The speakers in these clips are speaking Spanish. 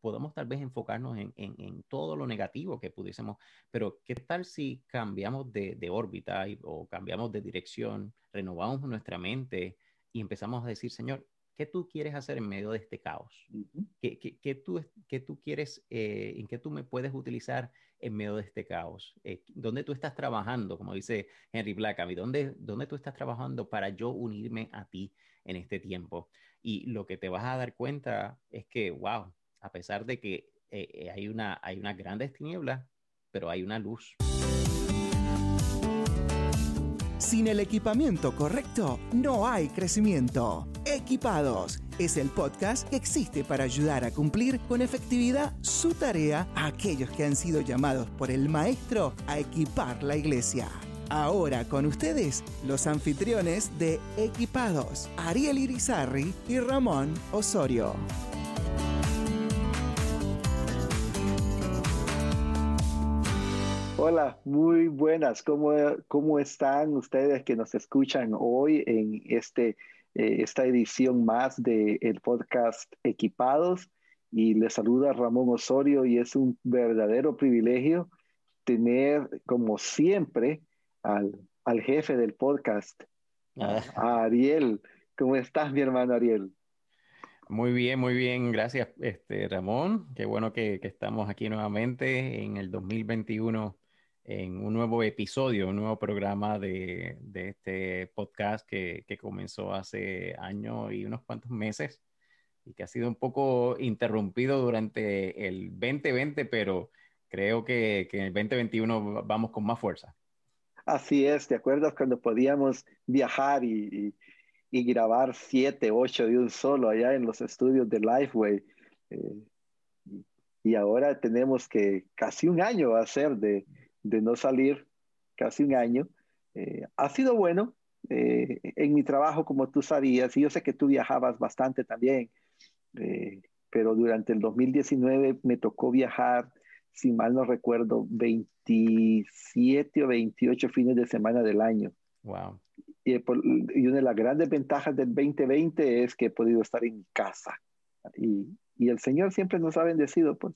podemos tal vez enfocarnos en, en, todo lo negativo que pudiésemos, pero ¿qué tal si cambiamos de, de órbita o cambiamos de dirección, renovamos nuestra mente y empezamos a decir, Señor, ¿qué tú quieres hacer en medio de este caos? ¿Qué, qué, qué tú, qué tú quieres, eh, en qué tú me puedes utilizar en medio de este caos? Eh, ¿Dónde tú estás trabajando, como dice Henry Blackaby? ¿Dónde, ¿Dónde tú estás trabajando para yo unirme a ti en este tiempo? Y lo que te vas a dar cuenta es que, wow, a pesar de que eh, hay, una, hay unas grandes tinieblas, pero hay una luz. Sin el equipamiento correcto, no hay crecimiento. Equipados es el podcast que existe para ayudar a cumplir con efectividad su tarea a aquellos que han sido llamados por el Maestro a equipar la iglesia. Ahora con ustedes, los anfitriones de Equipados, Ariel Irizarri y Ramón Osorio. Hola, muy buenas. ¿Cómo, ¿Cómo están ustedes que nos escuchan hoy en este, eh, esta edición más del el podcast Equipados? Y les saluda Ramón Osorio y es un verdadero privilegio tener, como siempre, al, al jefe del podcast, a ah. Ariel. ¿Cómo estás, mi hermano Ariel? Muy bien, muy bien, gracias, este, Ramón. Qué bueno que, que, estamos aquí nuevamente en el 2021 en un nuevo episodio, un nuevo programa de, este podcast que, comenzó hace año y unos cuantos meses y que ha sido un poco interrumpido durante el 2020, pero creo que, en el 2021 vamos con más fuerza. Así es, ¿te acuerdas cuando podíamos viajar y, grabar siete, ocho de un solo allá en los estudios de Lifeway? Eh, y ahora tenemos que casi un año hacer de, de no salir casi un año. Eh, ha sido bueno eh, en mi trabajo, como tú sabías, y yo sé que tú viajabas bastante también, eh, pero durante el 2019 me tocó viajar, si mal no recuerdo, 27 o 28 fines de semana del año. Wow. Y, y una de las grandes ventajas del 2020 es que he podido estar en casa. Y, y el Señor siempre nos ha bendecido, pues.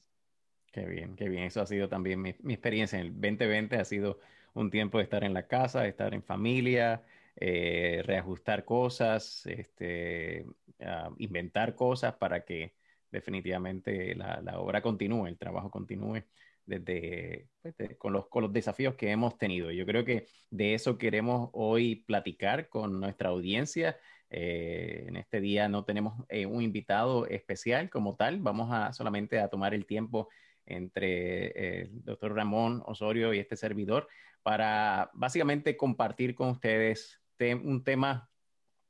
Qué bien, qué bien. Eso ha sido también mi, experiencia en el 2020. Ha sido un tiempo de estar en la casa, de estar en familia, eh, reajustar cosas, este, inventar cosas para que definitivamente la, obra continúe, el trabajo continúe desde, pues, con, los, con los desafíos que hemos tenido. Yo creo que de eso queremos hoy platicar con nuestra audiencia. Eh, en este día no tenemos eh, un invitado especial como tal, vamos a solamente a tomar el tiempo entre eh, el doctor Ramón Osorio y este servidor para básicamente compartir con ustedes un tema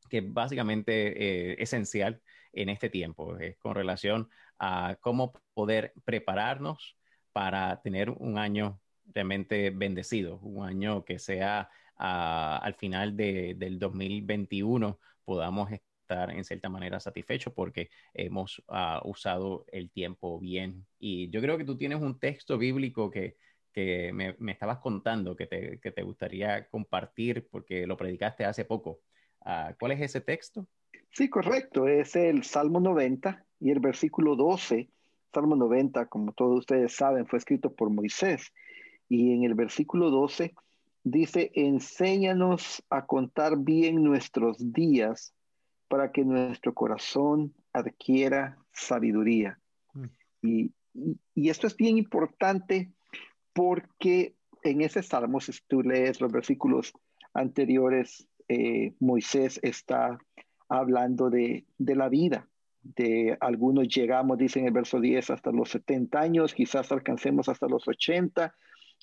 que es básicamente eh, esencial en este tiempo, con relación a cómo poder prepararnos para tener un año realmente bendecido, un año que sea ah, al final del 2021 podamos estar en cierta manera satisfecho porque hemos ah, usado el tiempo bien. Y yo creo que tú tienes un texto bíblico que, que me, me, estabas contando que te, que te, gustaría compartir porque lo predicaste hace poco. Uh, ¿Cuál es ese texto? Sí, correcto. Es el Salmo 90 y el versículo 12. Salmo 90, como todos ustedes saben, fue escrito por Moisés. Y en el versículo 12 dice, enséñanos a contar bien nuestros días para que nuestro corazón adquiera sabiduría. Mm. Y, esto es bien importante porque en ese salmo, si tú lees los versículos anteriores, eh, Moisés está hablando de, de, la vida. De algunos llegamos, dice en el verso 10, hasta los 70 años, quizás alcancemos hasta los 80,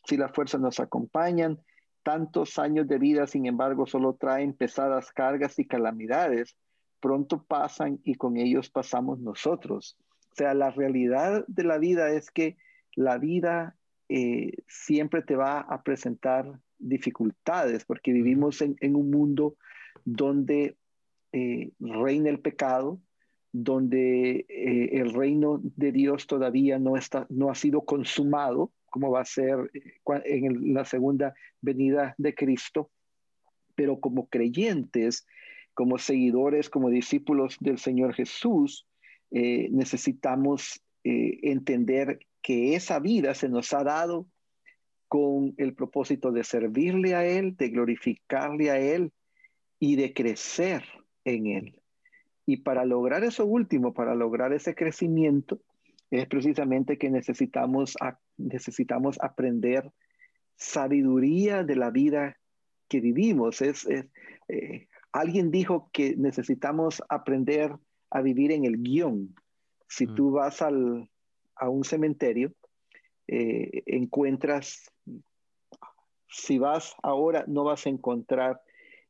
si las fuerzas nos acompañan. Tantos años de vida, sin embargo, solo traen pesadas cargas y calamidades pronto pasan y con ellos pasamos nosotros. O sea, la realidad de la vida es que la vida eh, siempre te va a presentar dificultades porque vivimos en, un mundo donde eh, reina el pecado, donde eh, el reino de Dios todavía no, está, no ha sido consumado, como va a ser en la segunda venida de Cristo, pero como creyentes como seguidores, como discípulos del Señor Jesús, eh, necesitamos eh, entender que esa vida se nos ha dado con el propósito de servirle a Él, de glorificarle a Él y de crecer en Él. Y para lograr eso último, para lograr ese crecimiento, es precisamente que necesitamos, necesitamos aprender sabiduría de la vida que vivimos. Es, eh, alguien dijo que necesitamos aprender a vivir en el guion. Si mm. tú vas al, a un cementerio, eh, encuentras si vas ahora no vas a encontrar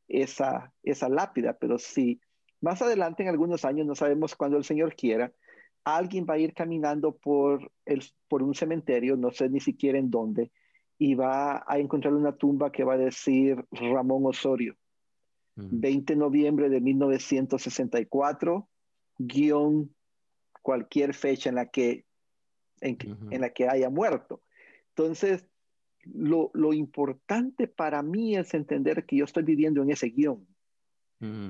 esa, esa lápida, pero si más adelante en algunos años, no sabemos cuándo el Señor quiera, alguien va a ir caminando por, el, por un cementerio, no sé ni siquiera en dónde, y va a encontrar una tumba que va a decir Ramón Osorio, 20 de noviembre de 1964, guion cualquier fecha en la que, en la que haya muerto. Entonces, lo, importante para mí es entender que yo estoy viviendo en ese guion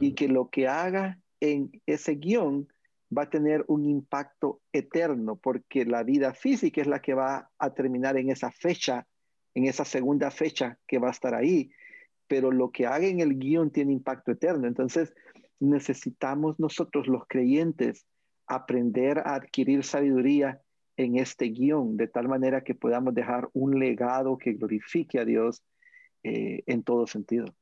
y que lo que haga en ese guion va a tener un impacto eterno, porque la vida física es la que va a terminar en esa fecha, en esa segunda fecha que va a estar ahí, pero lo que haga en el guion tiene impacto eterno. Entonces, necesitamos nosotros los creyentes aprender a adquirir sabiduría en este guion, de tal manera que podamos dejar un legado que glorifique a Dios eh, en todo sentido.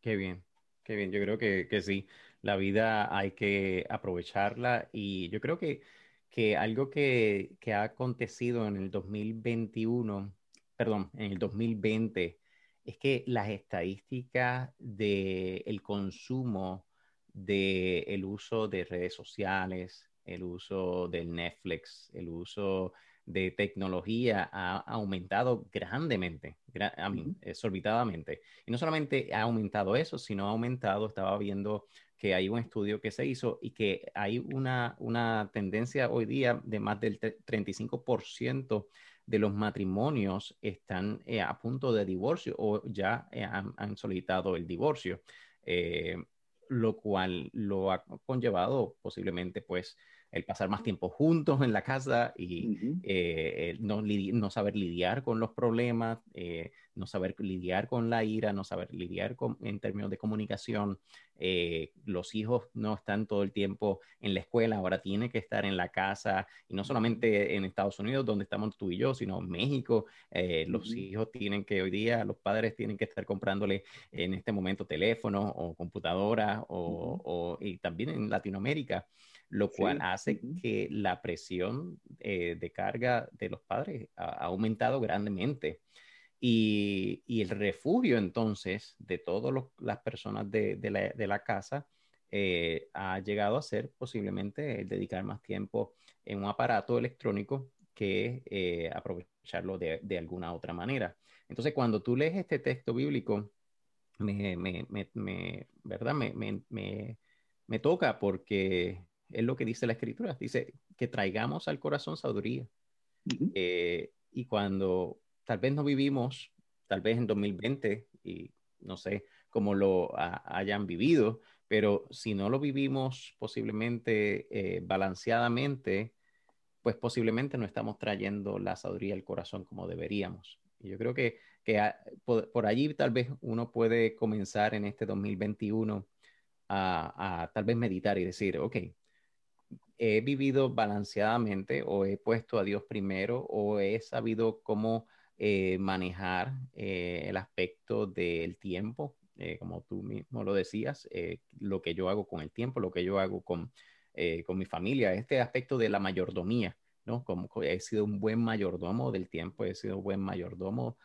Qué bien, qué bien. Yo creo que, que, sí, la vida hay que aprovecharla y yo creo que, que algo que, que ha acontecido en el 2021, perdón, en el 2020, es que las estadísticas del el consumo del el uso de redes sociales, el uso del Netflix, el uso de tecnología ha aumentado grandemente, exorbitadamente. Y no solamente ha aumentado eso, sino ha aumentado, estaba viendo que hay un estudio que se hizo y que hay una, una tendencia hoy día de más del 35% de los matrimonios están eh, a punto de divorcio o ya eh, han, solicitado el divorcio, eh, lo cual lo ha conllevado posiblemente pues el pasar más tiempo juntos en la casa y eh, no, no, saber lidiar con los problemas, eh, no saber lidiar con la ira, no saber lidiar con, en términos de comunicación. Eh, los hijos no están todo el tiempo en la escuela, ahora tienen que estar en la casa y no solamente en Estados Unidos, donde estamos tú y yo, sino en México. Los hijos tienen que hoy día, los padres tienen que estar comprándole en este momento teléfonos o computadoras o, y también en Latinoamérica lo cual hace que la presión eh, de carga de los padres ha, aumentado grandemente. Y, el refugio entonces de todas las personas de, la, casa eh, ha llegado a ser posiblemente dedicar más tiempo en un aparato electrónico que eh, aprovecharlo de, alguna otra manera. Entonces, cuando tú lees este texto bíblico, me, ¿verdad? me toca porque es lo que dice la escritura. Dice que traigamos al corazón sabiduría. Eh, y cuando tal vez no vivimos, tal vez en 2020, y no sé cómo lo hayan vivido, pero si no lo vivimos posiblemente eh, balanceadamente, pues posiblemente no estamos trayendo la sabiduría al corazón como deberíamos. Y yo creo que, que por, por, allí tal vez uno puede comenzar en este 2021 a, a tal vez meditar y decir, ok, he vivido balanceadamente o he puesto a Dios primero o he sabido cómo eh, manejar eh, el aspecto del tiempo, eh, como tú mismo lo decías, lo que yo hago con el tiempo, lo que yo hago con, con mi familia, este aspecto de la mayordomía, ¿no? Como he sido un buen mayordomo del tiempo, he sido un buen mayordomo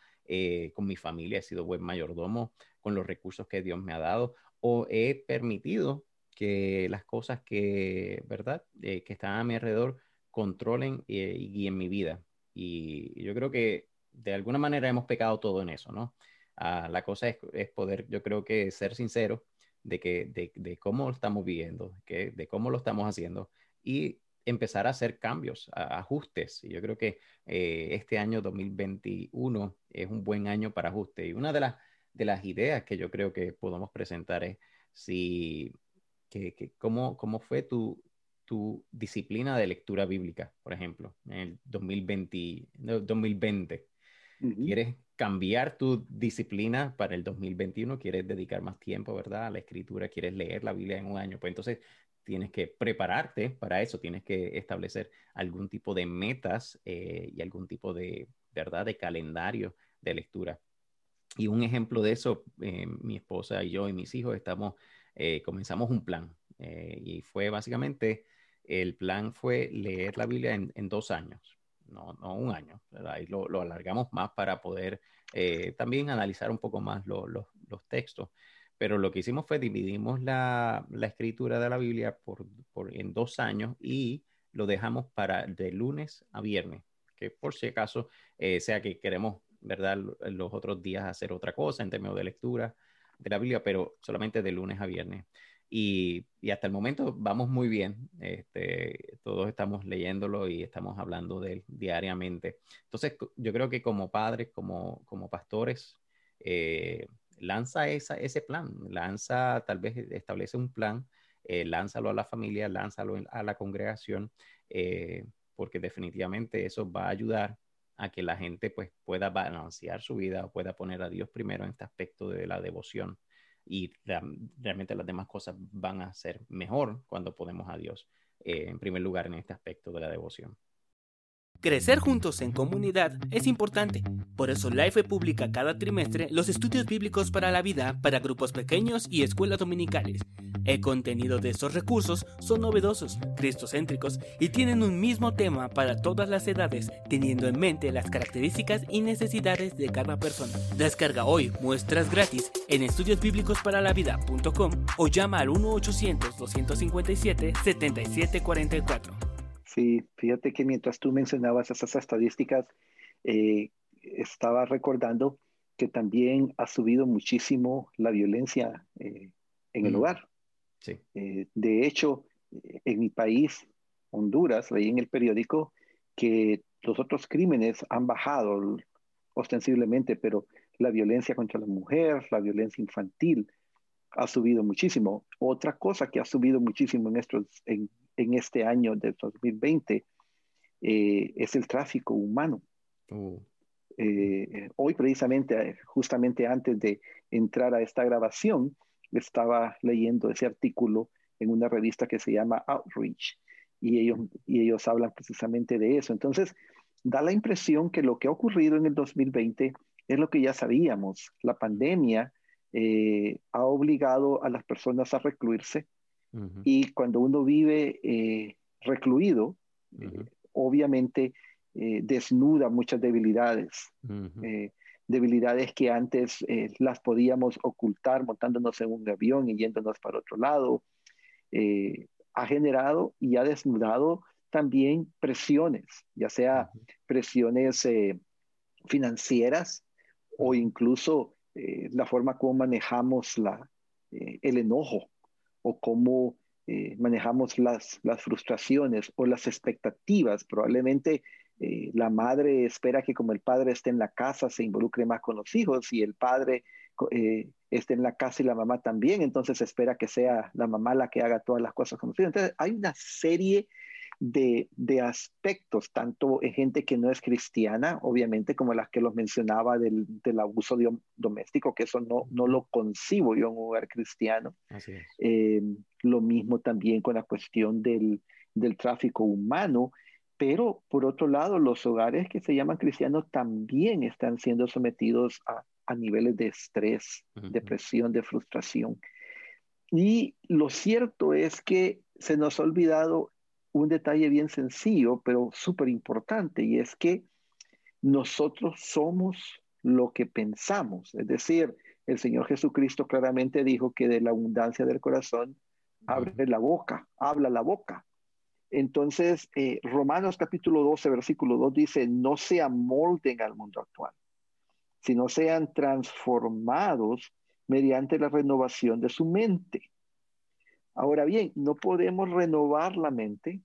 con mi familia, he sido buen mayordomo con los recursos que Dios me ha dado o he permitido que las cosas que, ¿verdad?, eh, que están a mi alrededor controlen eh, y guíen mi vida. Y yo creo que de alguna manera hemos pecado todo en eso, ¿no? Ah, la cosa es, poder, yo creo que ser sincero de, que, de, cómo lo estamos viviendo, que, de cómo lo estamos haciendo y empezar a hacer cambios, ajustes. Y yo creo que eh, este año 2021 es un buen año para ajuste. Y una de las, de las ideas que yo creo que podemos presentar es si que, cómo, cómo, fue tu, tu disciplina de lectura bíblica, por ejemplo, en el 2020. 2020. ¿Quieres cambiar tu disciplina para el 2021? ¿Quieres dedicar más tiempo, verdad, a la escritura? ¿Quieres leer la Biblia en un año? Pues entonces tienes que prepararte para eso, tienes que establecer algún tipo de metas eh, y algún tipo de, ¿verdad?, de calendario de lectura. Y un ejemplo de eso, eh, mi esposa y yo y mis hijos estamos, eh, comenzamos un plan eh, y fue básicamente, el plan fue leer la Biblia en, dos años, no, no, un año, ¿verdad? Y lo, lo alargamos más para poder también analizar un poco más los textos. Pero lo que hicimos fue dividimos la, la escritura de la Biblia por, por, en dos años y lo dejamos para de lunes a viernes, que por si acaso sea que queremos ¿verdad? Los otros días hacer otra cosa en términos de lectura de la Biblia, pero solamente de lunes a viernes. Y, y hasta el momento vamos muy bien. Este, todos estamos leyéndolo y estamos hablando de él diariamente. Entonces, yo creo que como padres, como, como pastores, eh, lanza esa, ese plan, lanza, tal vez establece un plan, eh, lánzalo a la familia, lánzalo a la congregación, eh, porque definitivamente eso va a ayudar a que la gente pues pueda balancear su vida o pueda poner a Dios primero en este aspecto de la devoción y realmente las demás cosas van a ser mejor cuando podemos a Dios eh, en primer lugar en este aspecto de la devoción. Crecer juntos en comunidad es importante. Por eso Life publica cada trimestre los estudios bíblicos para la vida para grupos pequeños y escuelas dominicales. El contenido de estos recursos son novedosos, cristocéntricos y tienen un mismo tema para todas las edades, teniendo en mente las características y necesidades de cada persona. Descarga hoy muestras gratis en estudiosbíblicosparalaVida.com o llama al 1-800-257-7744. Sí, fíjate que mientras tú mencionabas esas estadísticas, eh, estaba recordando que también ha subido muchísimo la violencia eh, en el hogar. Sí. Eh, de hecho, en mi país, Honduras, leí en el periódico que los otros crímenes han bajado ostensiblemente, pero la violencia contra la mujer, la violencia infantil, ha subido muchísimo. Otra cosa que ha subido muchísimo en, estos, en, en este año de 2020 eh, es el tráfico humano. Oh. Eh, hoy precisamente, justamente antes de entrar a esta grabación, estaba leyendo ese artículo en una revista que se llama Outreach y ellos, y ellos hablan precisamente de eso. Entonces, da la impresión que lo que ha ocurrido en el 2020 es lo que ya sabíamos. La pandemia eh, ha obligado a las personas a recluirse, y cuando uno vive eh, recluido, eh, obviamente eh, desnuda muchas debilidades, debilidades que antes las podíamos ocultar montándonos en un avión y yéndonos para otro lado. ha generado y ha desnudado también presiones, ya sea presiones financieras o incluso la forma como manejamos la, el enojo o cómo eh, manejamos las, las, frustraciones o las expectativas. Probablemente eh, la madre espera que como el padre esté en la casa se involucre más con los hijos y el padre eh, esté en la casa y la mamá también, entonces espera que sea la mamá la que haga todas las cosas con los hijos. Entonces hay una serie de, de, aspectos, tanto en gente que no es cristiana, obviamente, como las que los mencionaba del, del abuso doméstico, que eso no, no lo concibo yo en un hogar cristiano. Eh, lo mismo también con la cuestión del, del tráfico humano. Pero por otro lado, los hogares que se llaman cristianos también están siendo sometidos a, a niveles de estrés, depresión, de frustración. Y lo cierto es que se nos ha olvidado un detalle bien sencillo, pero súper importante, y es que nosotros somos lo que pensamos. Es decir, el Señor Jesucristo claramente dijo que de la abundancia del corazón abre la boca, habla la boca. Entonces, eh, Romanos capítulo 12, versículo 2 dice, no se amolden al mundo actual, sino sean transformados mediante la renovación de su mente. Ahora bien, no podemos renovar la mente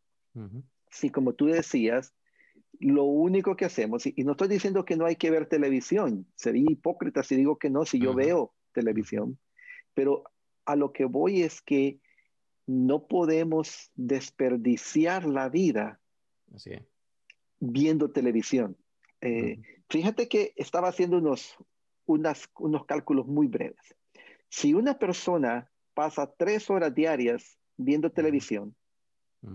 si, como tú decías, lo único que hacemos, y, no estoy diciendo que no hay que ver televisión, sería hipócrita si digo que no, si yo veo televisión, pero a lo que voy es que no podemos desperdiciar la vida viendo televisión. Eh, fíjate que estaba haciendo unos, unos cálculos muy breves. Si una persona pasa tres horas diarias viendo televisión,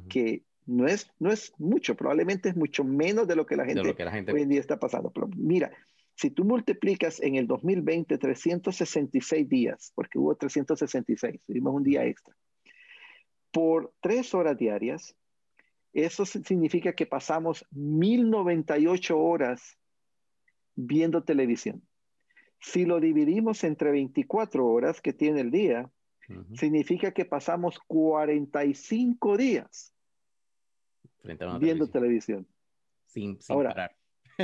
que no es, no es mucho, probablemente es mucho menos de lo que la gente, hoy en día está pasando. Pero mira, si tú multiplicas en el 2020 366 días, porque hubo 366, tuvimos un día extra, por tres horas diarias, eso significa que pasamos 1098 horas viendo televisión. Si lo dividimos entre 24 horas que tiene el día, significa que pasamos 45 días viendo televisión. Sin, parar.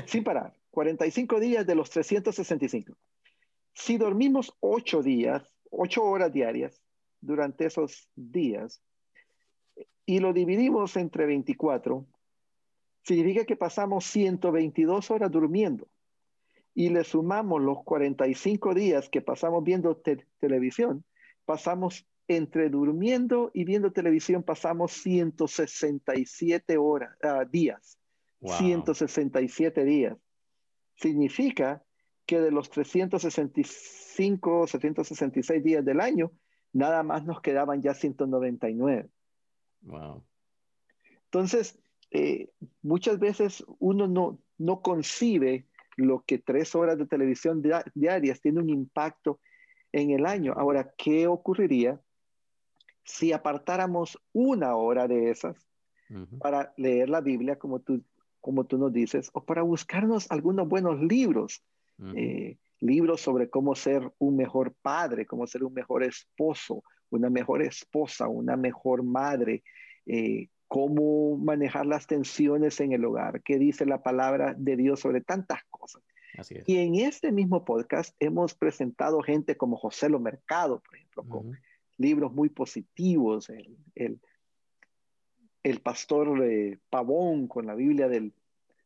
sin parar. 45 días de los 365. Si dormimos 8 días, 8 horas diarias durante esos días, y lo dividimos entre 24, significa que pasamos 122 horas durmiendo y le sumamos los 45 días que pasamos viendo televisión, pasamos entre durmiendo y viendo televisión, pasamos 167 horas, uh, días. 167 días. Significa que de los 365, 766 días del año, nada más nos quedaban ya 199. Wow. Entonces, eh, muchas veces uno no, no concibe lo que tres horas de televisión diarias tiene un impacto en el año. Ahora, ¿qué ocurriría si apartáramos una hora de esas para leer la Biblia, como tú, como tú nos dices, o para buscarnos algunos buenos libros? Eh, libros sobre cómo ser un mejor padre, cómo ser un mejor esposo, una mejor esposa, una mejor madre, eh, cómo manejar las tensiones en el hogar, qué dice la palabra de Dios sobre tantas cosas. Y en este mismo podcast hemos presentado gente como José Lo Mercado, por ejemplo, con libros muy positivos, el, el, pastor eh, Pavón con la Biblia del,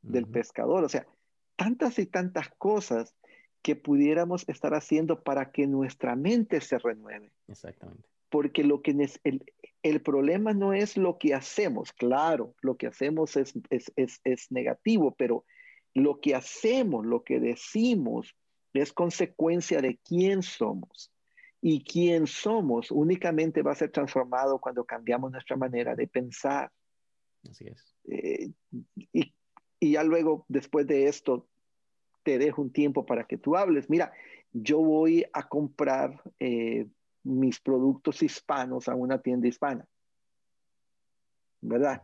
del pescador, o sea, tantas y tantas cosas que pudiéramos estar haciendo para que nuestra mente se renueve. Exactamente. Porque lo que el, el problema no es lo que hacemos, claro, lo que hacemos es, es, es, es, negativo, pero lo que hacemos, lo que decimos, es consecuencia de quién somos. Y quién somos únicamente va a ser transformado cuando cambiamos nuestra manera de pensar. Así es. Eh, y, y ya luego, después de esto, te dejo un tiempo para que tú hables. Mira, yo voy a comprar eh, mis productos hispanos a una tienda hispana. ¿Verdad?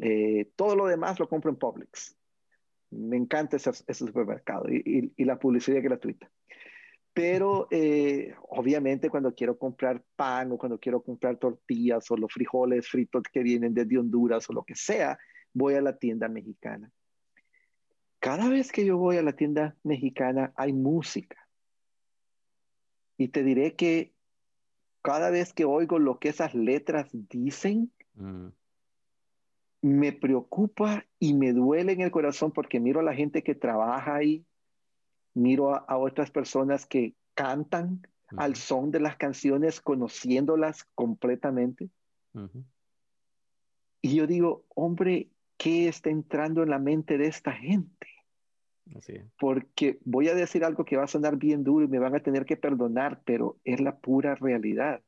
Eh, todo lo demás lo compro en Publix. Me encanta ese, supermercado y, la publicidad gratuita. Pero eh, obviamente cuando quiero comprar pan o cuando quiero comprar tortillas o los frijoles fritos que vienen desde Honduras o lo que sea, voy a la tienda mexicana. Cada vez que yo voy a la tienda mexicana hay música. Y te diré que cada vez que oigo lo que esas letras dicen, mm. me preocupa y me duele en el corazón porque miro a la gente que trabaja ahí, miro a, otras personas que cantan al son de las canciones, conociéndolas completamente. Y yo digo, hombre, ¿qué está entrando en la mente de esta gente? Porque voy a decir algo que va a sonar bien duro y me van a tener que perdonar, pero es la pura realidad.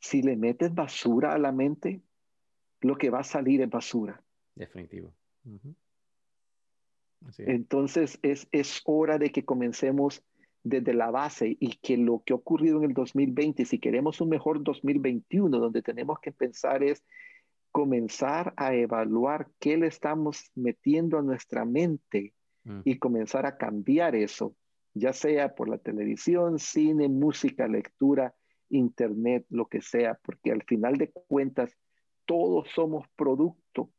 Si le metes basura a la mente, lo que va a salir es basura. Definitivo. Entonces es, es hora de que comencemos desde la base y que lo que ha ocurrido en el 2020, si queremos un mejor 2021, donde tenemos que pensar es comenzar a evaluar qué le estamos metiendo a nuestra mente Mm. y comenzar a cambiar eso, ya sea por la televisión, cine, música, lectura, internet, lo que sea, porque al final de cuentas todos somos producto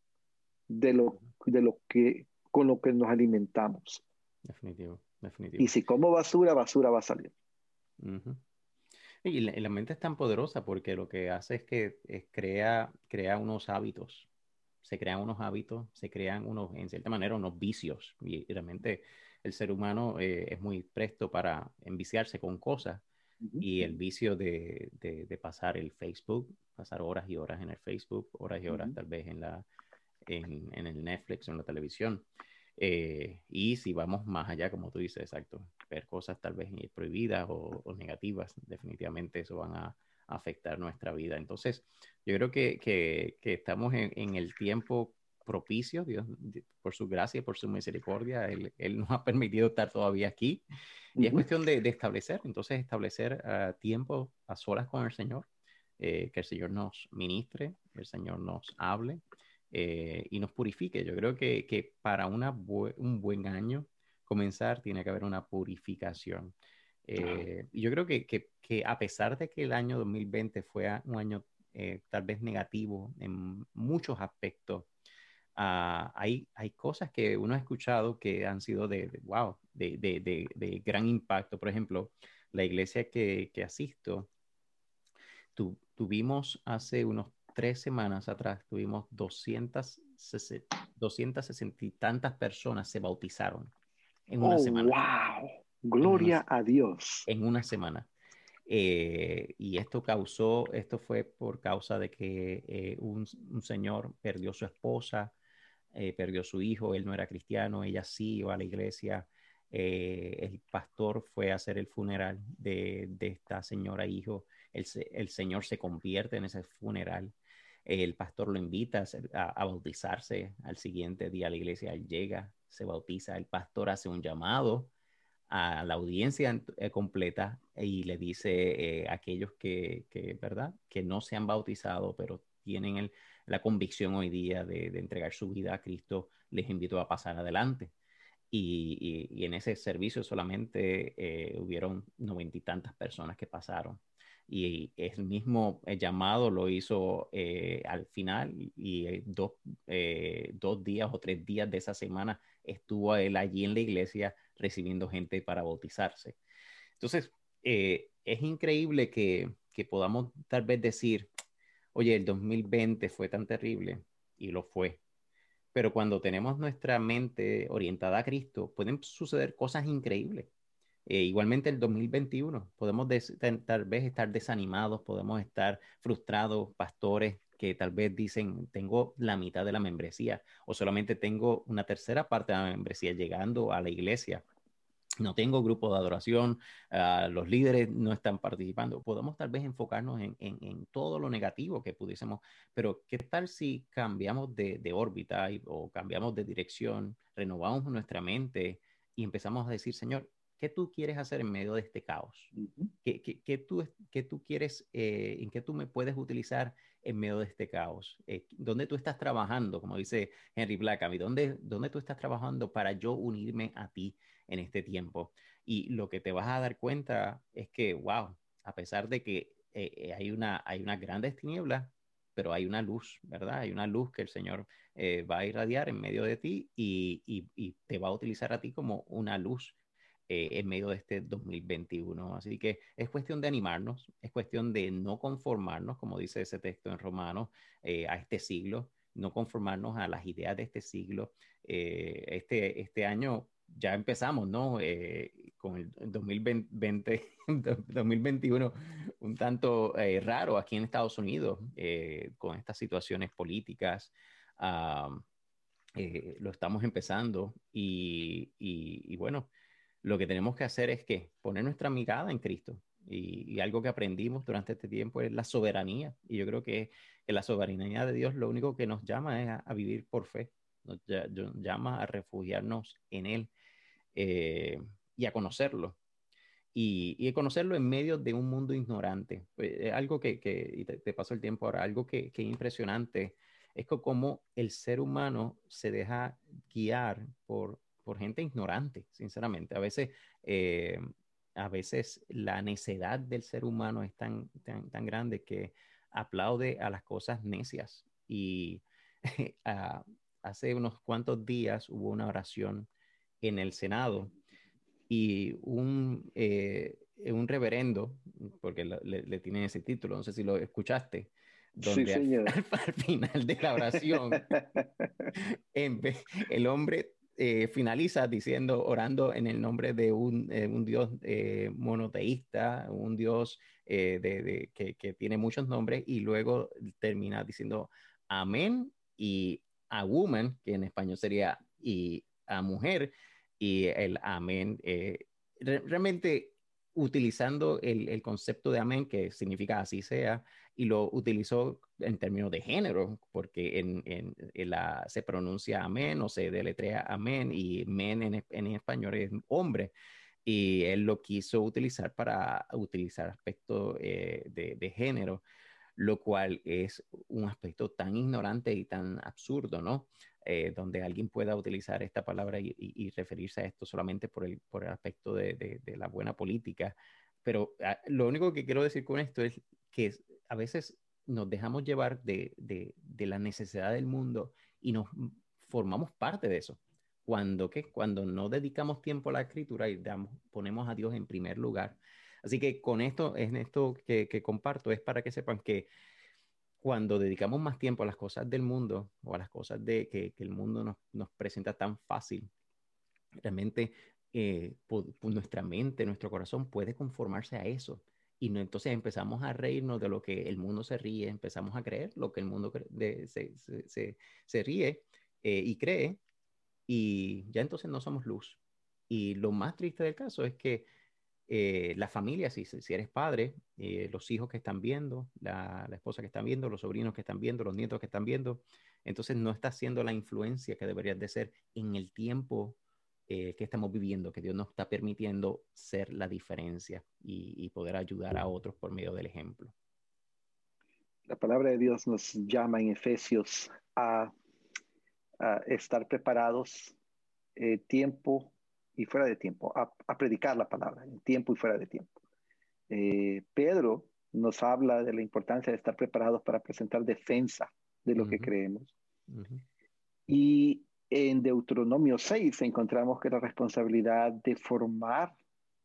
de lo, de lo que con lo que nos alimentamos. Definitivo, definitivo. Y si como basura, basura va a salir. Y la, mente es tan poderosa porque lo que hace es que crea, crea unos hábitos se crean unos hábitos, se crean unos, en cierta manera, unos vicios. Y, realmente el ser humano eh, es muy presto para enviciarse con cosas. Y el vicio de, de, pasar el Facebook pasar horas y horas en el Facebook, horas y horas tal vez en, la, en, en el Netflix o en la televisión. Eh, y si vamos más allá, como tú dices, exacto, ver cosas tal vez prohibidas o, negativas, definitivamente eso van a, afectar nuestra vida. Entonces, yo creo que, que, estamos en, el tiempo propicio, Dios, por su gracia, por su misericordia, Él, él nos ha permitido estar todavía aquí. Y es cuestión de, de, establecer, entonces establecer uh, tiempo a solas con el Señor, eh, que el Señor nos ministre, el Señor nos hable eh, y nos purifique. Yo creo que, que para una un buen año comenzar tiene que haber una purificación. Eh, y yo creo que, que, que, a pesar de que el año 2020 fue un año eh, tal vez negativo en muchos aspectos, uh, hay, hay cosas que uno ha escuchado que han sido de, wow, de, de, de, gran impacto. Por ejemplo, la iglesia que, que asisto, tu, tuvimos hace unos tres semanas atrás tuvimos 260, 260 y tantas personas se bautizaron en una oh, semana. ¡Wow! Gloria a Dios. En una semana. Eh, y esto causó, esto fue por causa de que eh, un, un, señor perdió su esposa, eh, perdió su hijo, él no era cristiano, ella sí iba a la iglesia. el pastor fue a hacer el funeral de, de esta señora hijo. El, el, Señor se convierte en ese funeral el pastor lo invita a, bautizarse al siguiente día la iglesia, llega, se bautiza, el pastor hace un llamado a la audiencia eh, completa y le dice eh, a aquellos que, ¿verdad? Que no se han bautizado, pero tienen la convicción hoy día de, entregar su vida a Cristo, les invito a pasar adelante. Y, en ese servicio solamente eh, hubieron noventa y tantas personas que pasaron y el mismo eh, llamado lo hizo eh, al final y eh, dos, dos, días o tres días de esa semana estuvo él allí en la iglesia recibiendo gente para bautizarse. Entonces, es increíble que, que, podamos tal vez decir, oye, el 2020 fue tan terrible y lo fue. Pero cuando tenemos nuestra mente orientada a Cristo, pueden suceder cosas increíbles. Eh, igualmente el 2021, podemos tal vez estar desanimados, podemos estar frustrados, pastores que tal vez dicen, tengo la mitad de la membresía o solamente tengo una tercera parte de la membresía llegando a la iglesia. No tengo grupo de adoración, uh, los líderes no están participando. Podemos tal vez enfocarnos en, en, todo lo negativo que pudiésemos, pero ¿qué tal si cambiamos de, de órbita o cambiamos de dirección, renovamos nuestra mente y empezamos a decir, Señor, ¿Qué tú quieres hacer en medio de este caos? ¿Qué, qué, qué tú, qué tú quieres, eh, en qué tú me puedes utilizar en medio de este caos? Eh, ¿Dónde tú estás trabajando, como dice Henry Blackaby? ¿Dónde, ¿Dónde tú estás trabajando para yo unirme a ti en este tiempo? Y lo que te vas a dar cuenta es que, wow, a pesar de que eh, hay, una, hay unas grandes tinieblas, pero hay una luz, ¿verdad? Hay una luz que el Señor va a irradiar en medio de ti y, y, y, te va a utilizar a ti como una luz eh, en medio de este 2021. Así que es cuestión de animarnos, es cuestión de no conformarnos, como dice ese texto en Romanos, eh, a este siglo, no conformarnos a las ideas de este siglo. Eh, este, este año ya empezamos, ¿no? con el 2020, 2021 un tanto raro aquí en Estados Unidos, con estas situaciones políticas. lo estamos empezando y, y bueno, lo que tenemos que hacer es que poner nuestra mirada en Cristo. Y, algo que aprendimos durante este tiempo es la soberanía. Y yo creo que, la soberanía de Dios lo único que nos llama es a, vivir por fe, nos llama a refugiarnos en Él eh, y a conocerlo. Y, y, conocerlo en medio de un mundo ignorante. Pues, algo que, que te, te, pasó el tiempo ahora, algo que, que es impresionante es que como el ser humano se deja guiar por por gente ignorante, sinceramente. A veces, eh, a veces la necedad del ser humano es tan, tan, grande que aplaude a las cosas necias. Y hace unos cuantos días hubo una oración en el Senado y un, eh, un reverendo, porque le, le, tienen ese título, no sé si lo escuchaste, donde al, final de la oración, el hombre eh, finaliza diciendo, orando en el nombre de un, eh, un Dios eh, monoteísta, un Dios de, que, que, tiene muchos nombres, y luego termina diciendo amén y a woman, que en español sería y a mujer, y el amén. realmente utilizando el, el, concepto de amén, que significa así sea, y lo utilizó en términos de género, porque en, en, la, se pronuncia amén o se deletrea amén, y men en, en español es hombre y él lo quiso utilizar para utilizar aspectos eh, de, de, género, lo cual es un aspecto tan ignorante y tan absurdo, ¿no? Eh, donde alguien pueda utilizar esta palabra y, y, referirse a esto solamente por el, por el aspecto de, de, de la buena política. Pero ah, lo único que quiero decir con esto es que a veces nos dejamos llevar de, de, de, la necesidad del mundo y nos formamos parte de eso. Cuando, ¿qué? Cuando no dedicamos tiempo a la escritura y damos, ponemos a Dios en primer lugar. Así que con esto, en esto que, que comparto, es para que sepan que cuando dedicamos más tiempo a las cosas del mundo o a las cosas de, que, que el mundo nos, nos, presenta tan fácil, realmente eh, nuestra mente, nuestro corazón puede conformarse a eso. Y no, entonces empezamos a reírnos de lo que el mundo se ríe, empezamos a creer lo que el mundo se, se, se, ríe eh, y cree, y ya entonces no somos luz. Y lo más triste del caso es que eh, la familia, si, si eres padre, eh, los hijos que están viendo, la, la, esposa que están viendo, los sobrinos que están viendo, los nietos que están viendo, entonces no está siendo la influencia que deberías de ser en el tiempo eh, que estamos viviendo, que Dios nos está permitiendo ser la diferencia y, y poder ayudar a otros por medio del ejemplo. La palabra de Dios nos llama en Efesios a, a estar preparados eh, tiempo y fuera de tiempo, a, a, predicar la palabra, en tiempo y fuera de tiempo. Eh, Pedro nos habla de la importancia de estar preparados para presentar defensa de lo uh -huh. que creemos. Uh -huh. Y en Deuteronomio 6 encontramos que la responsabilidad de formar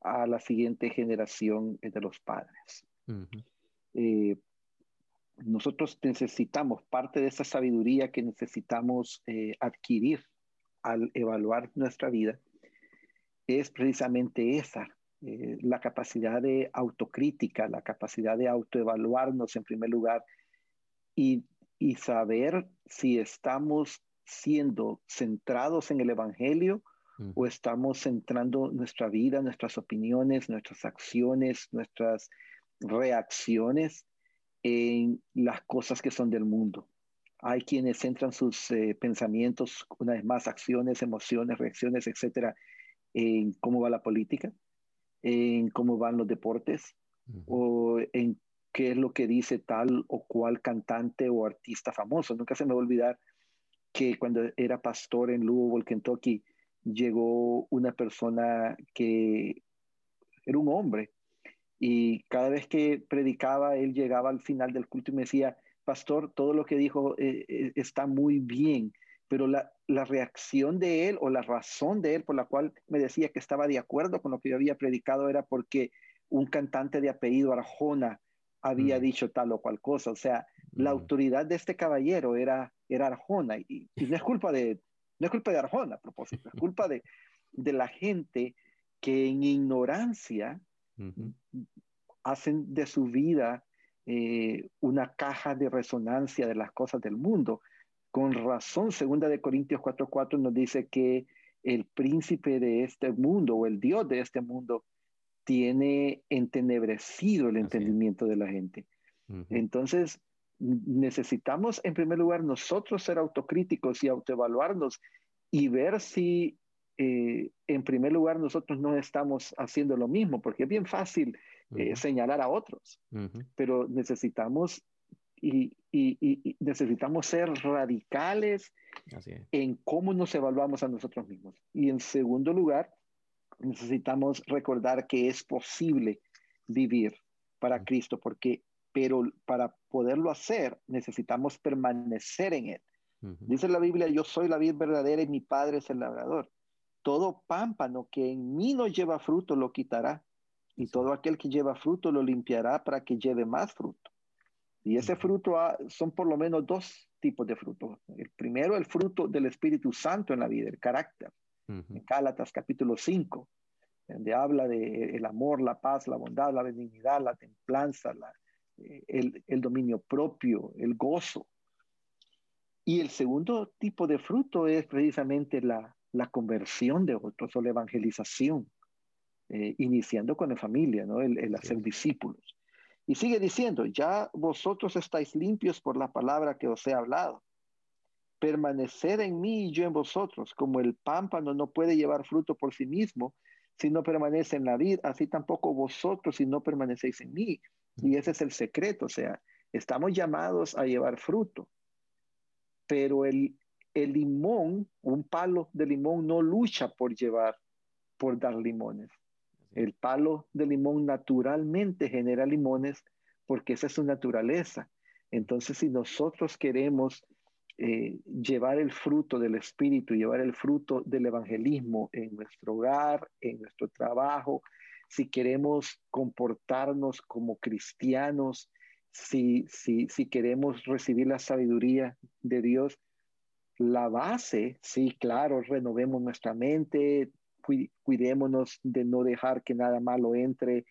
a la siguiente generación es de los padres. Uh -huh. eh, nosotros necesitamos parte de esa sabiduría que necesitamos eh, adquirir al evaluar nuestra vida es precisamente esa, eh, la capacidad de autocrítica, la capacidad de autoevaluarnos en primer lugar y, y saber si estamos siendo centrados en el Evangelio o estamos centrando nuestra vida, nuestras opiniones, nuestras acciones, nuestras reacciones en las cosas que son del mundo. Hay quienes centran sus eh, pensamientos, una vez más, acciones, emociones, reacciones, etcétera, en cómo va la política, en cómo van los deportes o en qué es lo que dice tal o cual cantante o artista famoso. Nunca se me va a olvidar que cuando era pastor en Louisville, Kentucky, llegó una persona que era un hombre y cada vez que predicaba, él llegaba al final del culto y me decía, pastor, todo lo que dijo eh, eh está muy bien, pero la, la, reacción de él o la razón de él por la cual me decía que estaba de acuerdo con lo que yo había predicado era porque un cantante de apellido Arjona había mm. dicho tal o cual cosa. O sea, mm. la autoridad de este caballero era, era Arjona y, y, no es culpa de, no es culpa de Arjona a propósito, es culpa de, de la gente que en ignorancia hacen de su vida eh, una caja de resonancia de las cosas del mundo con razón, segunda de Corintios 4:4 nos dice que el príncipe de este mundo o el Dios de este mundo tiene entenebrecido el entendimiento de la gente. Uh -huh. Entonces, necesitamos en primer lugar nosotros ser autocríticos y autoevaluarnos y ver si eh, en primer lugar nosotros no estamos haciendo lo mismo, porque es bien fácil uh -huh. eh, señalar a otros, uh -huh. pero necesitamos y, y, y, necesitamos ser radicales en cómo nos evaluamos a nosotros mismos. Y en segundo lugar, necesitamos recordar que es posible vivir para. Cristo, porque, pero para poderlo hacer necesitamos permanecer en Él. Dice la Biblia, yo soy la vid verdadera y mi Padre es el labrador. Todo pámpano que en mí no lleva fruto lo quitará, y todo aquel que lleva fruto lo limpiará para que lleve más fruto. Y ese fruto son por lo menos dos tipos de frutos. El primero, el fruto del Espíritu Santo en la vida, el carácter. en Gálatas capítulo 5, donde habla de el amor, la paz, la bondad, la benignidad, la templanza, eh, el, dominio propio, el gozo. Y el segundo tipo de fruto es precisamente la, conversión de otros o la evangelización, eh, iniciando con la familia, ¿no? el, hacer discípulos. Y sigue diciendo, ya vosotros estáis limpios por la palabra que os he hablado. Permanecer en mí y yo en vosotros, como el pámpano no puede llevar fruto por sí mismo si no permanece en la vida, así tampoco vosotros si no permanecéis en mí. Y ese es el secreto, o sea, estamos llamados a llevar fruto, pero el, el limón, un palo de limón no lucha por llevar, por dar limones. El palo de limón naturalmente genera limones porque esa es su naturaleza. Entonces, si nosotros queremos eh, llevar el fruto del Espíritu, llevar el fruto del evangelismo en nuestro hogar, en nuestro trabajo, si queremos comportarnos como cristianos, si, si, si queremos recibir la sabiduría de Dios, la base, sí, claro, renovemos nuestra mente, cuidémonos de no dejar que nada malo entre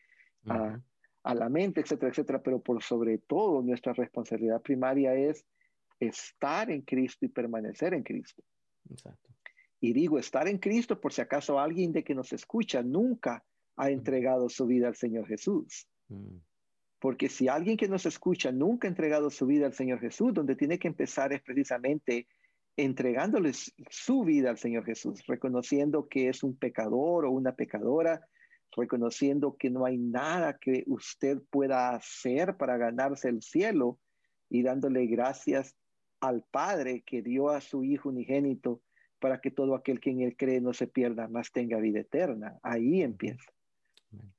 a, la mente, etcétera, etcétera, pero por sobre todo nuestra responsabilidad primaria es estar en Cristo y permanecer en Cristo. Exacto. Y digo, estar en Cristo por si acaso alguien de que nos escucha nunca ha entregado su vida al Señor Jesús. Mm. Porque si alguien que nos escucha nunca ha entregado su vida al Señor Jesús, donde tiene que empezar es precisamente entregándoles su vida al Señor Jesús, reconociendo que es un pecador o una pecadora, reconociendo que no hay nada que usted pueda hacer para ganarse el cielo y dándole gracias al Padre que dio a su Hijo unigénito para que todo aquel que en él cree no se pierda, más tenga vida eterna. Ahí empieza.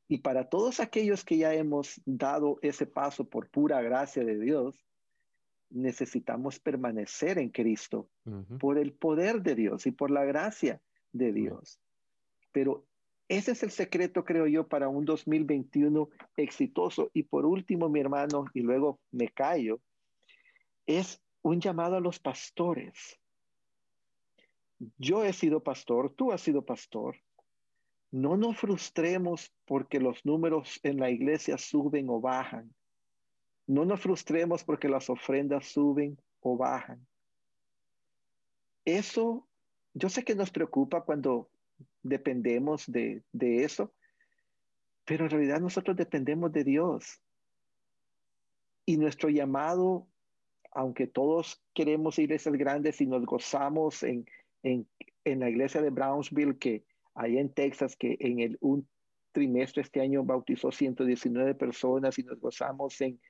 Y para todos aquellos que ya hemos dado ese paso por pura gracia de Dios, necesitamos permanecer en Cristo por el poder de Dios y por la gracia de Dios. Pero ese es el secreto, creo yo, para un 2021 exitoso. Y por último, mi hermano, y luego me callo, es un llamado a los pastores. Yo he sido pastor, tú has sido pastor. No nos frustremos porque los números en la iglesia suben o bajan. No nos frustremos porque las ofrendas suben o bajan. Eso, yo sé que nos preocupa cuando dependemos de, eso, pero en realidad nosotros dependemos de Dios. Y nuestro llamado, aunque todos queremos iglesias grandes y nos gozamos en, en, en la iglesia de Brownsville, que hay en Texas, que en el un trimestre este año bautizó 119 personas y nos gozamos en,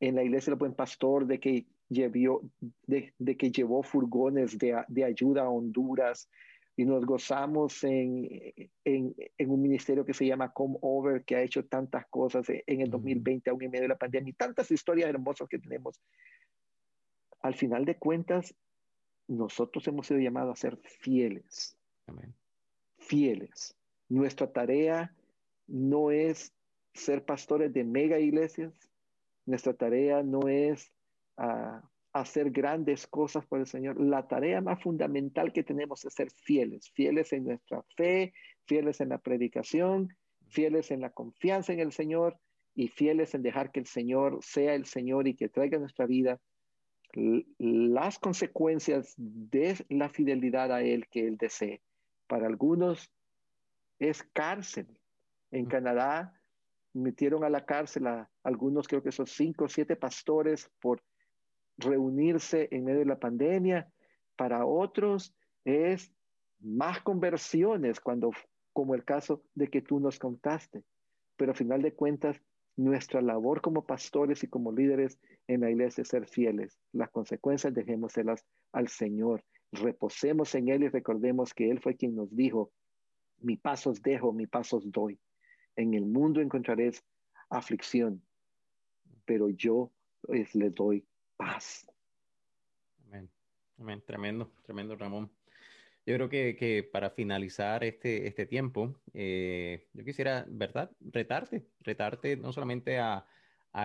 en la iglesia del buen pastor de que, llevó, de, que llevó furgones de, ayuda a Honduras y nos gozamos en, en, un ministerio que se llama Come Over, que ha hecho tantas cosas en el 2020, aún en medio de la pandemia, y tantas historias hermosas que tenemos. Al final de cuentas, nosotros hemos sido llamados a ser fieles. Fieles. Nuestra tarea no es ser pastores de mega iglesias, nuestra tarea no es ah, hacer grandes cosas por el Señor. La tarea más fundamental que tenemos es ser fieles, fieles en nuestra fe, fieles en la predicación, fieles en la confianza en el Señor y fieles en dejar que el Señor sea el Señor y que traiga a nuestra vida las consecuencias de la fidelidad a Él que Él desee. Para algunos es cárcel. En Canadá metieron a la cárcel a algunos, creo que son cinco o siete pastores por reunirse en medio de la pandemia. Para otros es más conversiones, cuando, como el caso de que tú nos contaste. Pero a final de cuentas, nuestra labor como pastores y como líderes en la iglesia es ser fieles. Las consecuencias dejémoselas al Señor. Reposemos en Él y recordemos que Él fue quien nos dijo, mi pasos dejo, mi pasos doy. En el mundo encontraréis aflicción, pero yo les, le doy paz. Amén. Amén. Tremendo, tremendo, Ramón. Yo creo que, para finalizar este, este tiempo, eh, yo quisiera, ¿verdad? Retarte, retarte no solamente a,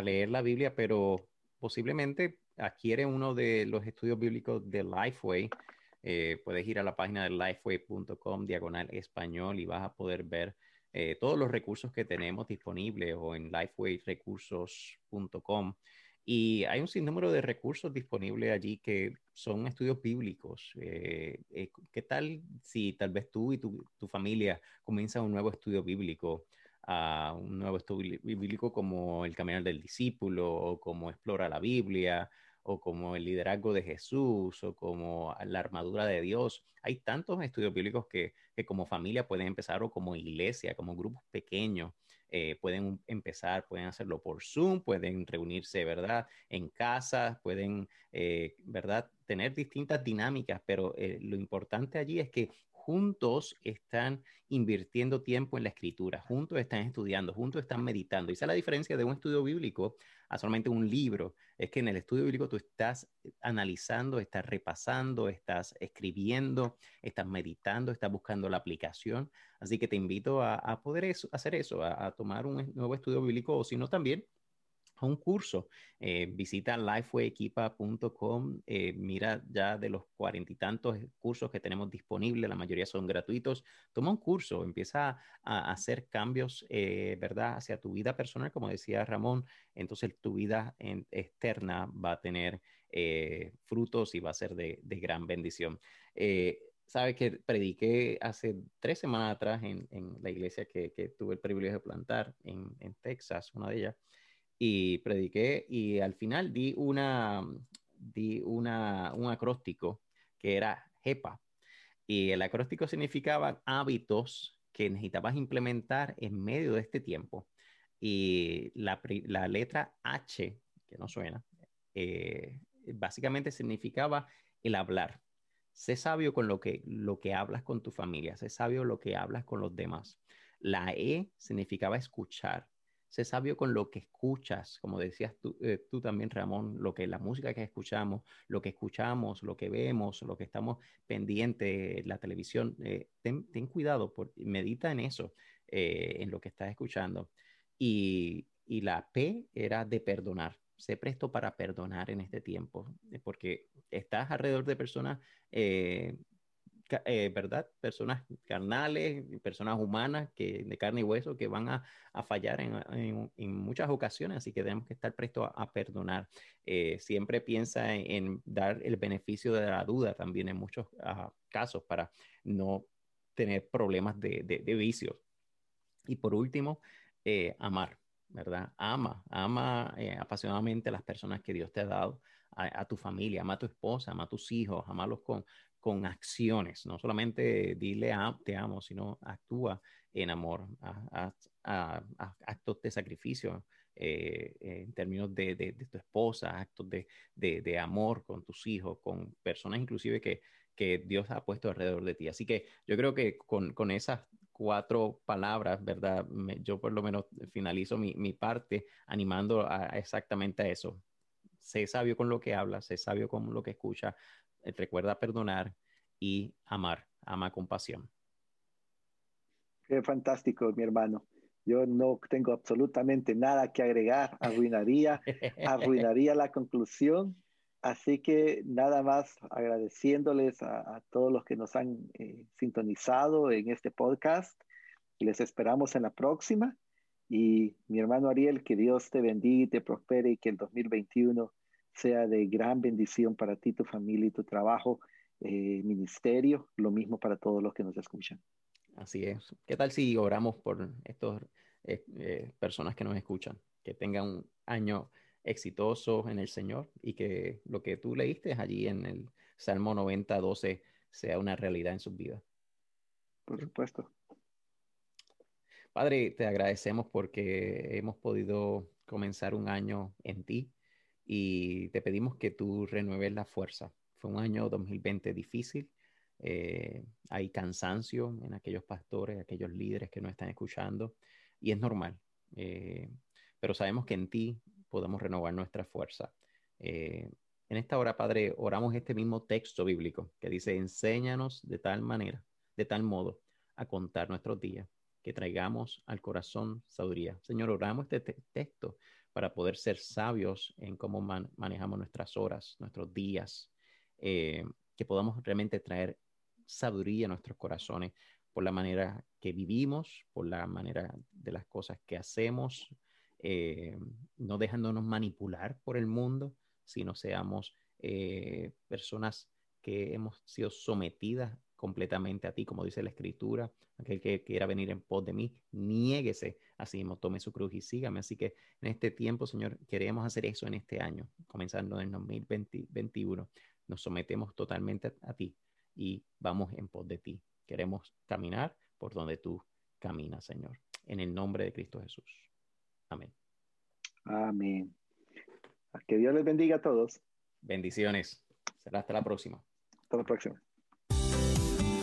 leer la Biblia, pero posiblemente adquiere uno de los estudios bíblicos de Lifeway eh, puedes ir a la página de lifeway.com diagonal español y vas a poder ver eh, todos los recursos que tenemos disponibles o en lifewayrecursos.com. Y hay un sinnúmero de recursos disponibles allí que son estudios bíblicos. Eh, ¿Qué tal si tal vez tú y tu, familia comienzan un nuevo estudio bíblico? a un nuevo estudio bíblico como el Caminar del Discípulo o como Explora la Biblia o como el liderazgo de Jesús o como la armadura de Dios. Hay tantos estudios bíblicos que, como familia pueden empezar o como iglesia, como grupos pequeños. Eh, pueden empezar, pueden hacerlo por Zoom, pueden reunirse, ¿verdad? En casa, pueden, eh, ¿verdad? Tener distintas dinámicas, pero eh, lo importante allí es que juntos están invirtiendo tiempo en la escritura, juntos están estudiando, juntos están meditando. Y esa es la diferencia de un estudio bíblico a solamente un libro. Es que en el estudio bíblico tú estás analizando, estás repasando, estás escribiendo, estás meditando, estás buscando la aplicación. Así que te invito a, poder hacer eso, a, a tomar un nuevo estudio bíblico o si no también a un curso. Eh, visita lifewayequipa.com, eh, mira ya de los cuarenta y tantos cursos que tenemos disponibles, la mayoría son gratuitos. Toma un curso, empieza a, hacer cambios, eh, ¿verdad?, hacia tu vida personal, como decía Ramón, entonces tu vida externa va a tener frutos y va a ser de, gran bendición. Sabes que prediqué hace tres semanas atrás en, la iglesia que, tuve el privilegio de plantar en, en Texas, una de ellas y prediqué y al final di una, di una, un acróstico que era JEPA. Y el acróstico significaba hábitos que necesitabas implementar en medio de este tiempo. Y la, la letra H, que no suena, eh, básicamente significaba el hablar. Sé sabio con lo que, lo que hablas con tu familia, sé sabio lo que hablas con los demás. La E significaba escuchar sé sabio con lo que escuchas, como decías eh, tú, también, Ramón, lo que la música que escuchamos, lo que escuchamos, lo que vemos, lo que estamos pendientes, la televisión, eh, ten, cuidado, por, medita en eso, eh, en lo que estás escuchando. Y, la P era de perdonar. Sé presto para perdonar en este tiempo, porque estás alrededor de personas ¿verdad? Personas carnales, personas humanas que, de carne y hueso que van a, fallar en, muchas ocasiones, así que tenemos que estar prestos a, perdonar. Eh, siempre piensa en, dar el beneficio de la duda también en muchos ah, casos para no tener problemas de, de, vicios. Y por último, eh, amar, ¿verdad? Ama, ama apasionadamente a las personas que Dios te ha dado, a, a, tu familia, ama a tu esposa, ama a tus hijos, amarlos con, con acciones, no solamente dile a, te amo, sino actúa en amor, a, actos de sacrificio eh, en términos de, de, tu esposa, actos de, de, amor con tus hijos, con personas inclusive que, que, Dios ha puesto alrededor de ti. Así que yo creo que con, con esas cuatro palabras, ¿verdad? yo por lo menos finalizo mi, mi parte animando a, exactamente a eso. Sé sabio con lo que hablas, sé sabio con lo que escucha, eh, recuerda perdonar y amar, ama con pasión. Qué fantástico, mi hermano. Yo no tengo absolutamente nada que agregar, arruinaría, arruinaría la conclusión. Así que nada más agradeciéndoles a, todos los que nos han eh, sintonizado en este podcast. Les esperamos en la próxima. Y mi hermano Ariel, que Dios te bendiga y te prospere y que el 2021 sea de gran bendición para ti, tu familia y tu trabajo, eh, ministerio, lo mismo para todos los que nos escuchan. Así es. ¿Qué tal si oramos por estas eh, eh, personas que nos escuchan? Que tengan un año exitoso en el Señor y que lo que tú leíste allí en el Salmo 90, 12 sea una realidad en sus vidas. Por supuesto. Padre, te agradecemos porque hemos podido comenzar un año en ti y te pedimos que tú renueves la fuerza. Fue un año 2020 difícil. Eh, hay cansancio en aquellos pastores, aquellos líderes que no están escuchando y es normal. Eh, pero sabemos que en ti podemos renovar nuestra fuerza. Eh, en esta hora, Padre, oramos este mismo texto bíblico que dice, enséñanos de tal manera, de tal modo, a contar nuestros días, que traigamos al corazón sabiduría. Señor, oramos este texto para poder ser sabios en cómo manejamos nuestras horas, nuestros días. Eh, que podamos realmente traer sabiduría a nuestros corazones por la manera que vivimos, por la manera de las cosas que hacemos, eh, no dejándonos manipular por el mundo, sino seamos eh, personas que hemos sido sometidas completamente a ti, como dice la escritura, aquel que quiera venir en pos de mí, niéguese así mismo, tome su cruz y sígame. Así que en este tiempo, Señor, queremos hacer eso en este año, comenzando en 2021. Nos sometemos totalmente a ti y vamos en pos de ti. Queremos caminar por donde tú caminas, Señor. En el nombre de Cristo Jesús. Amén. Amén. Que Dios les bendiga a todos. Bendiciones. Será hasta la próxima. Hasta la próxima.